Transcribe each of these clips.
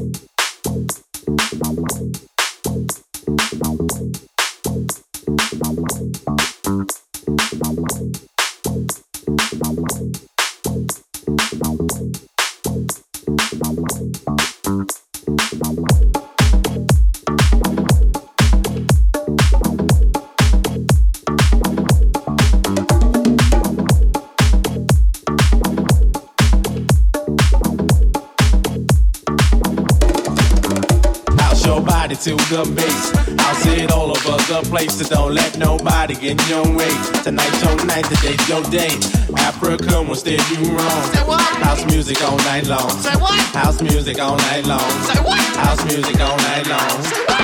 to the bass. I'll say it all over the place, so don't let nobody get in your way. Tonight's your night, today's your day. Africa will steer you wrong. Say what? House music all night long. Say what? House music all night long. Say what? House music all night long. Say what?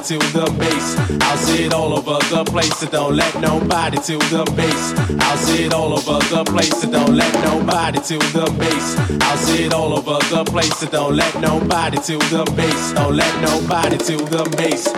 To the bass. I'll see it all over the place. So don't let nobody to the bass. I'll see it all over the place. So don't let nobody to the bass. I'll see it all over the place. So don't let nobody to the bass. Don't let nobody to the. Bass,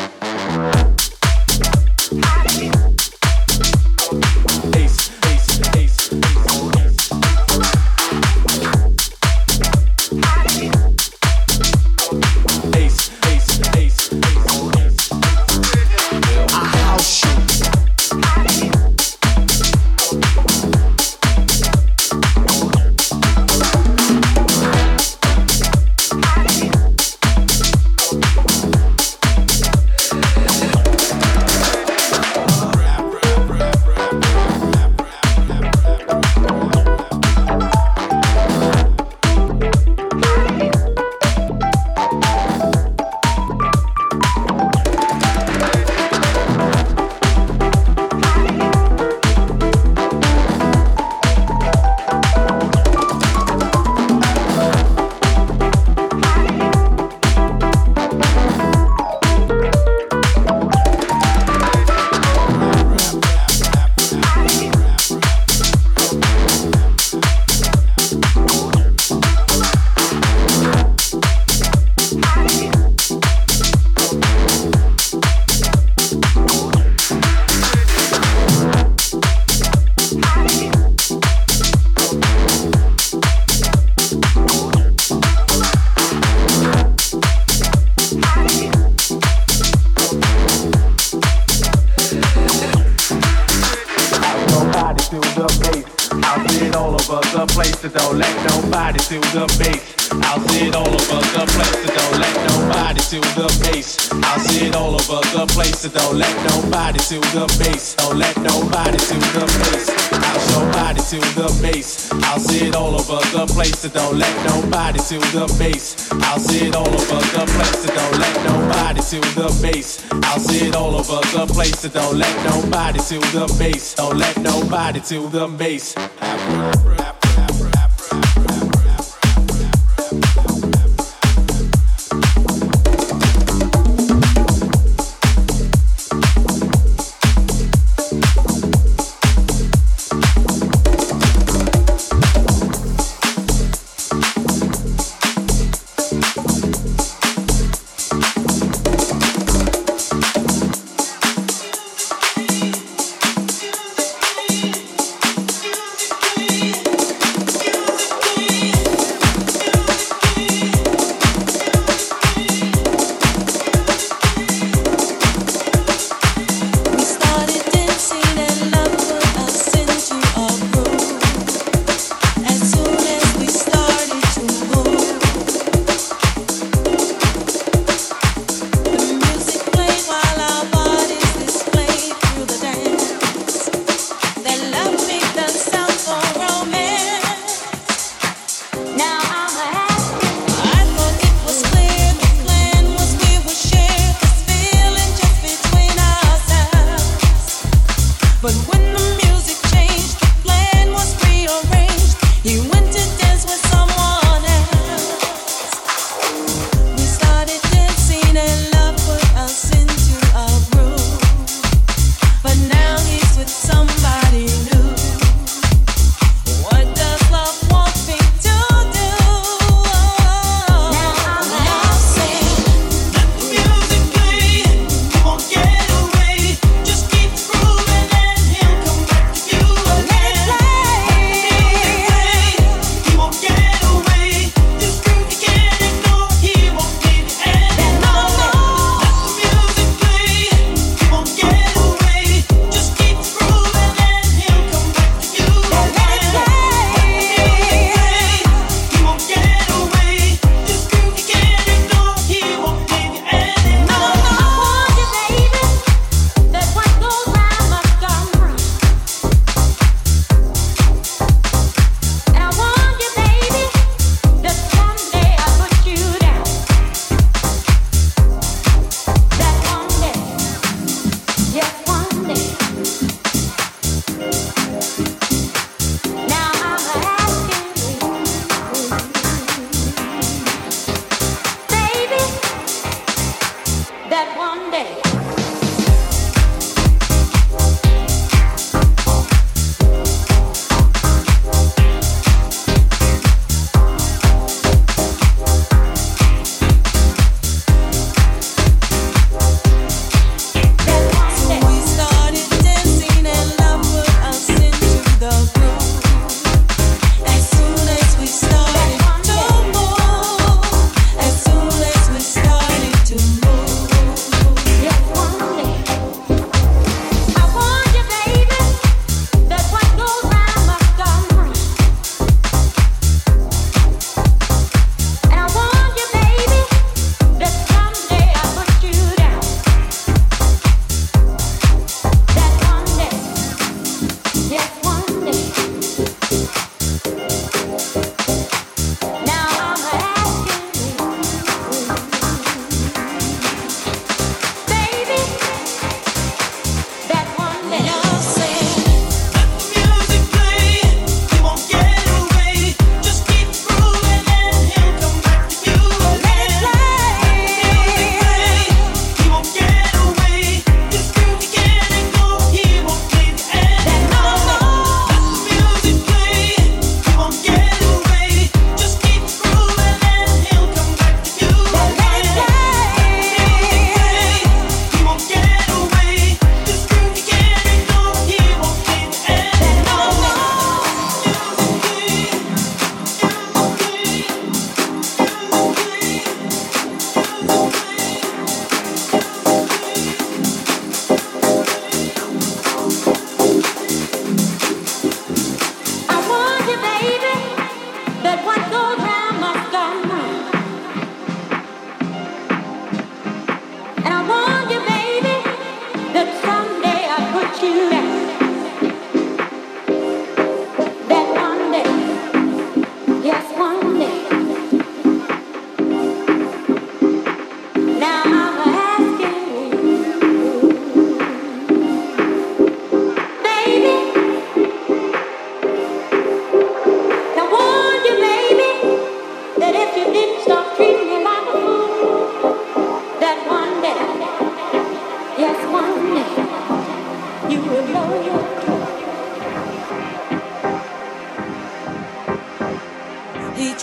I'll it all over the place, so don't let nobody to the base. I'll it all over the place, so don't let nobody to the base. I'll it all over the place, so don't let nobody to the base. Don't let nobody to the base. I'll show body to the base. I'll see it all over the place, so don't let nobody to the base. I'll see it all over the place, so don't let nobody to the base. I'll see it all over the place, so don't let nobody to the base. Don't let nobody to the base.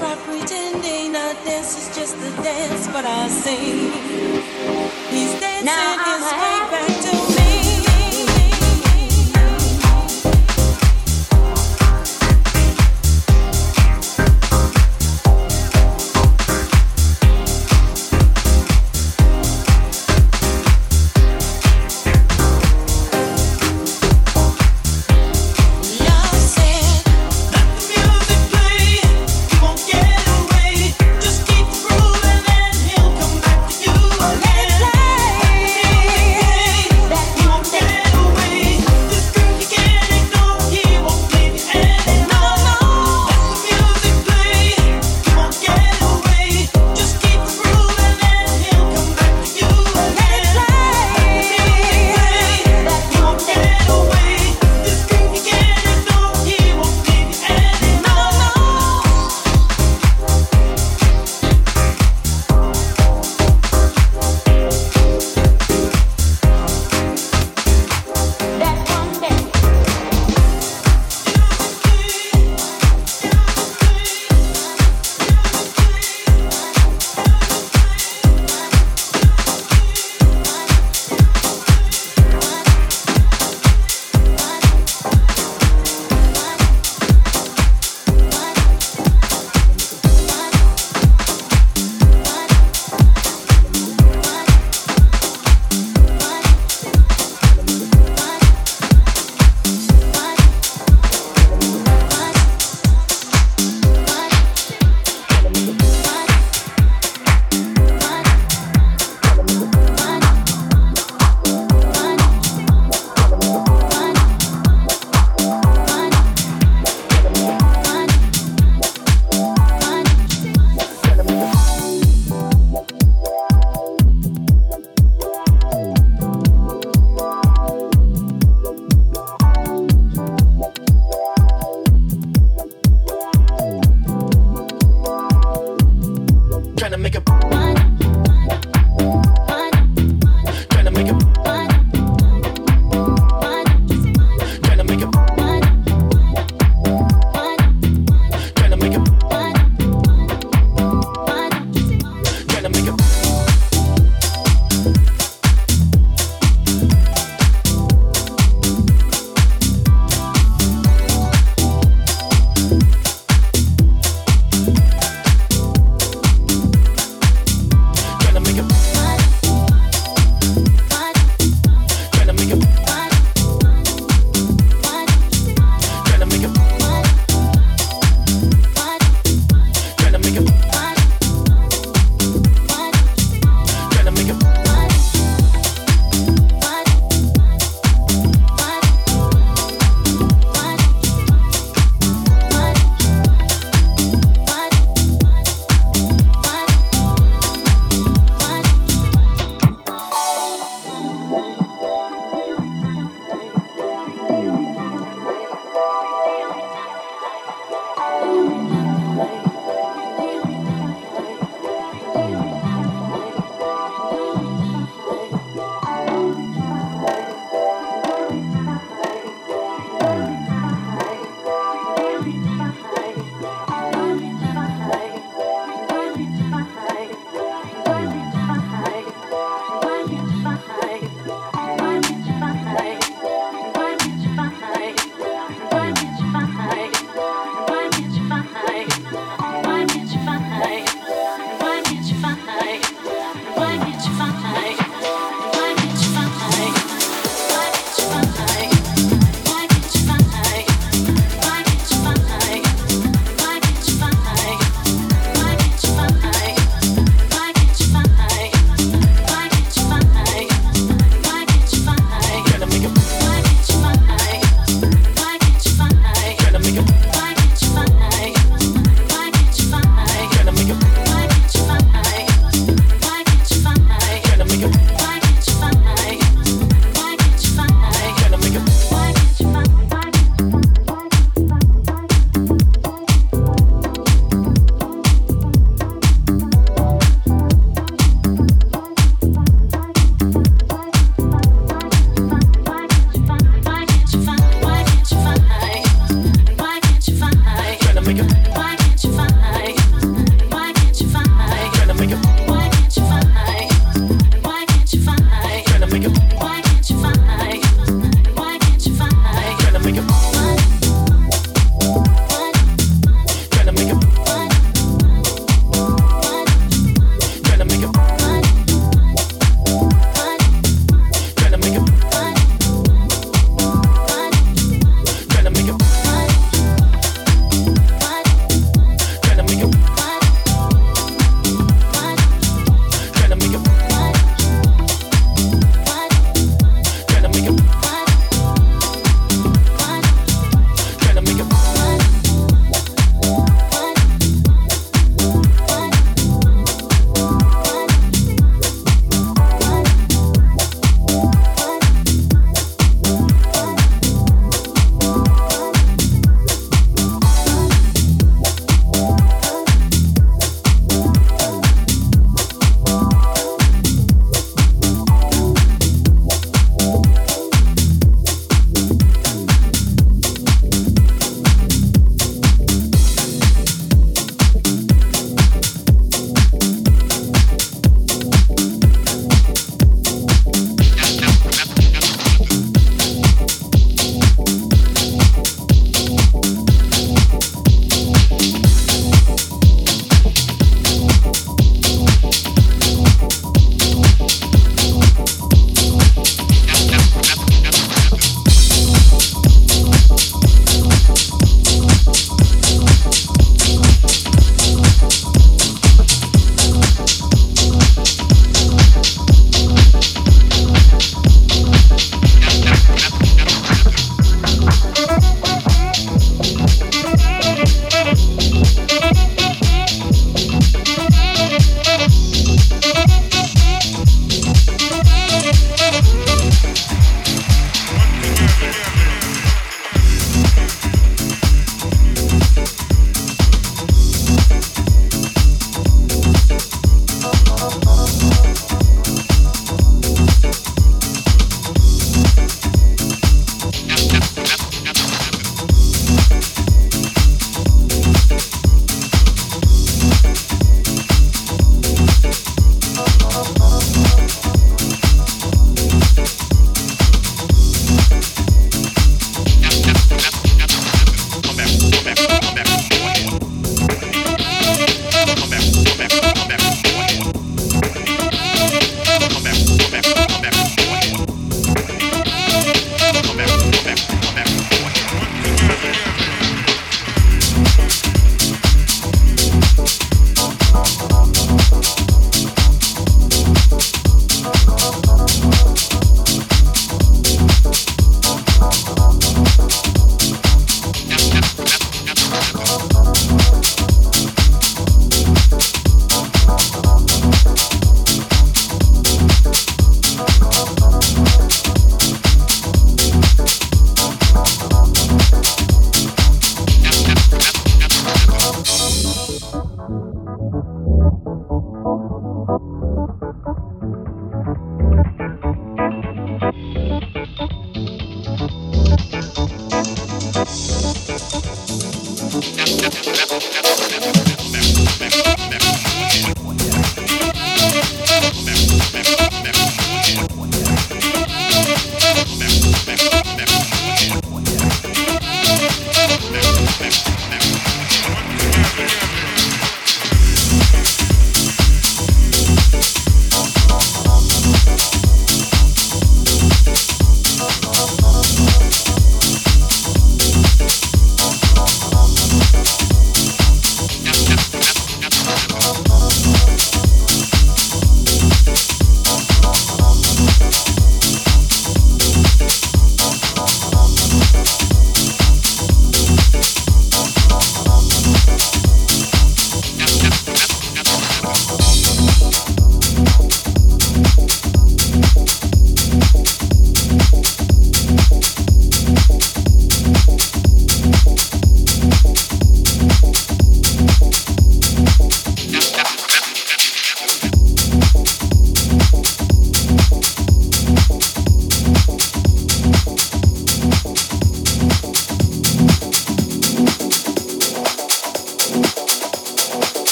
try pretending a dance is just a dance, but I sing. He's dancing now his way.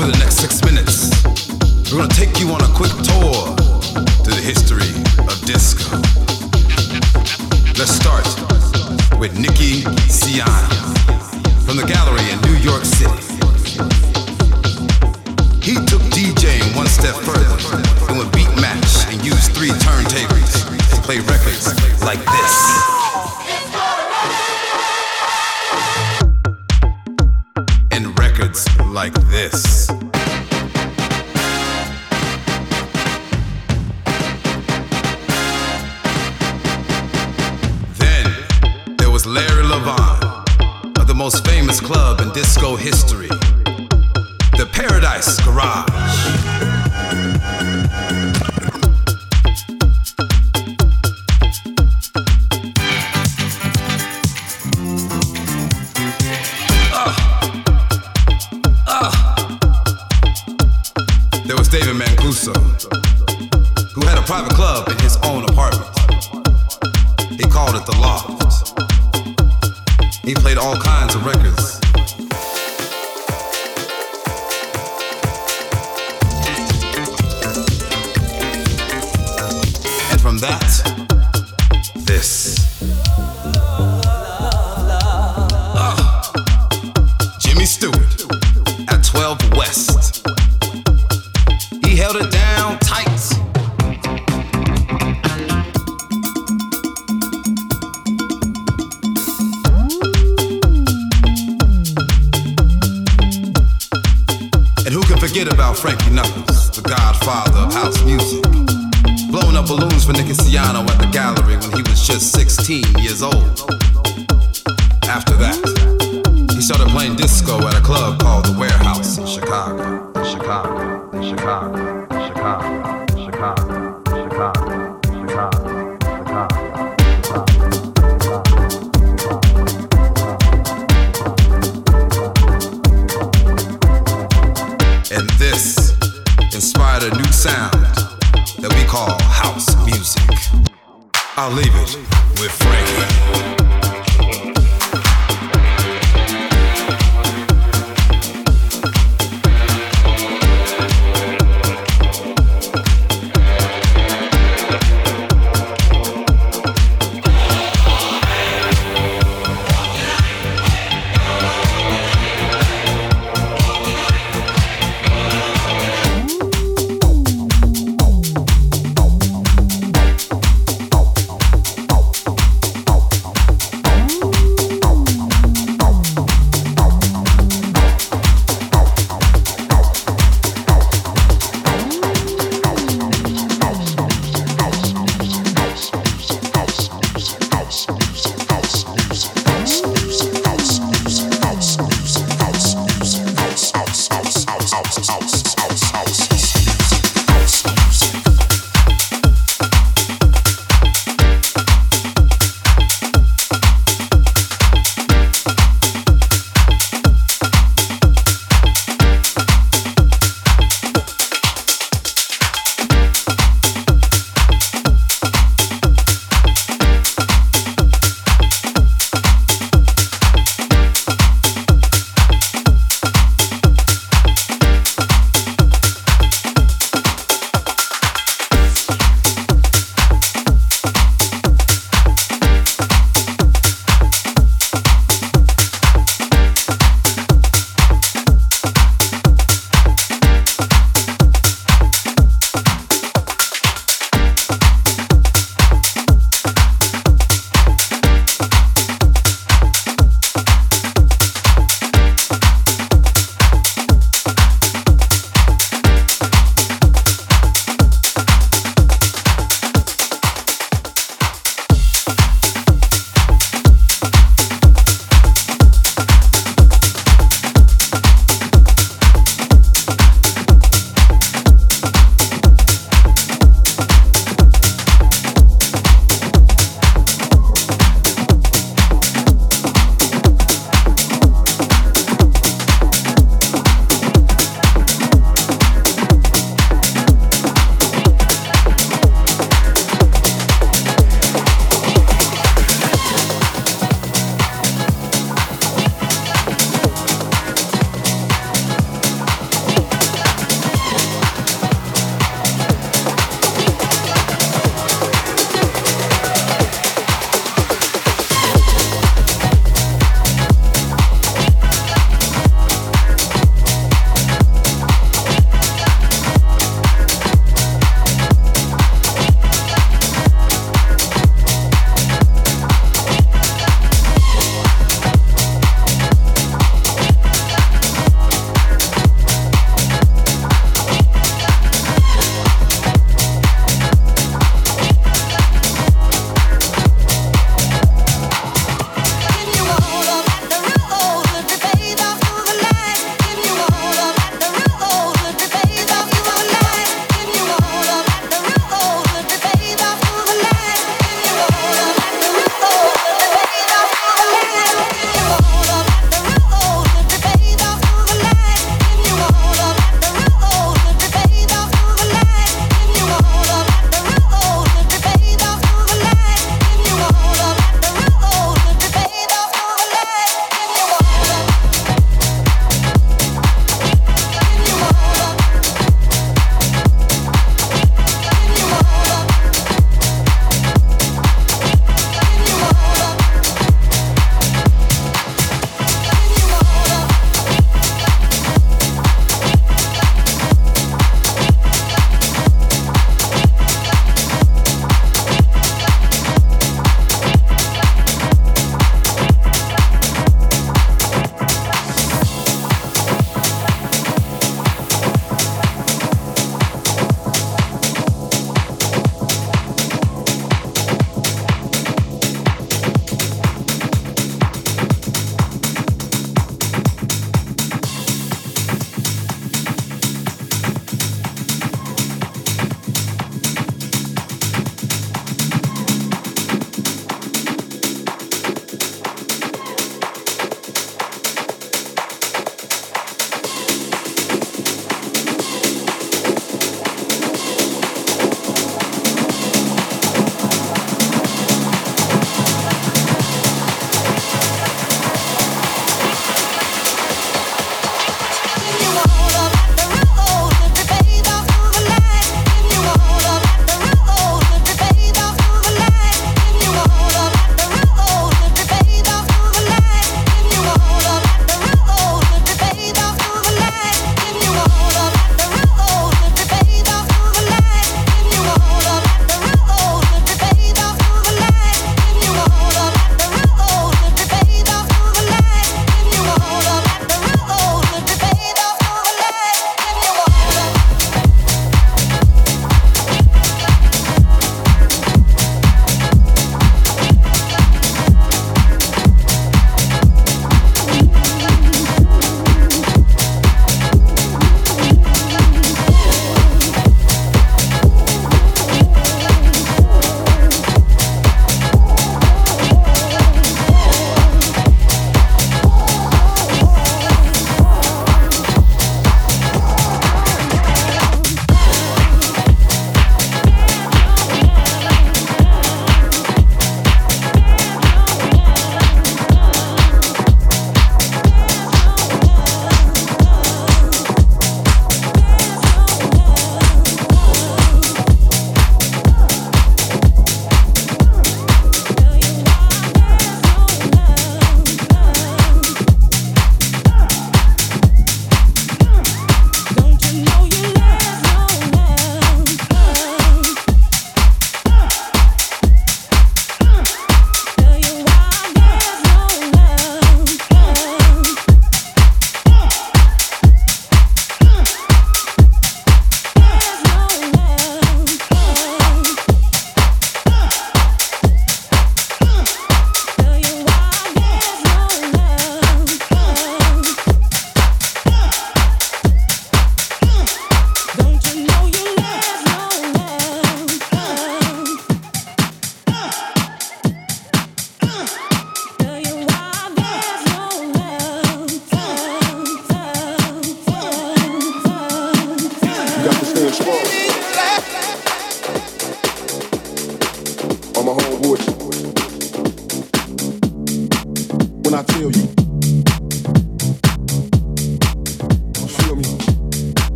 Over the next six minutes, we're gonna take you on a quick tour to the history of disco. Let's start with Nicky Siano from the gallery in New York City. He took DJing one step further and would beat match and use three turntables to play records like this. After that, he started playing disco at a club called The Warehouse in Chicago. In Chicago, in Chicago, in Chicago, in Chicago, in Chicago, Chicago. And this inspired a new sound that we call house music. I'll leave it with Frank.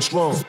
Staying strong.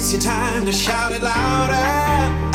Waste your time to shout it louder.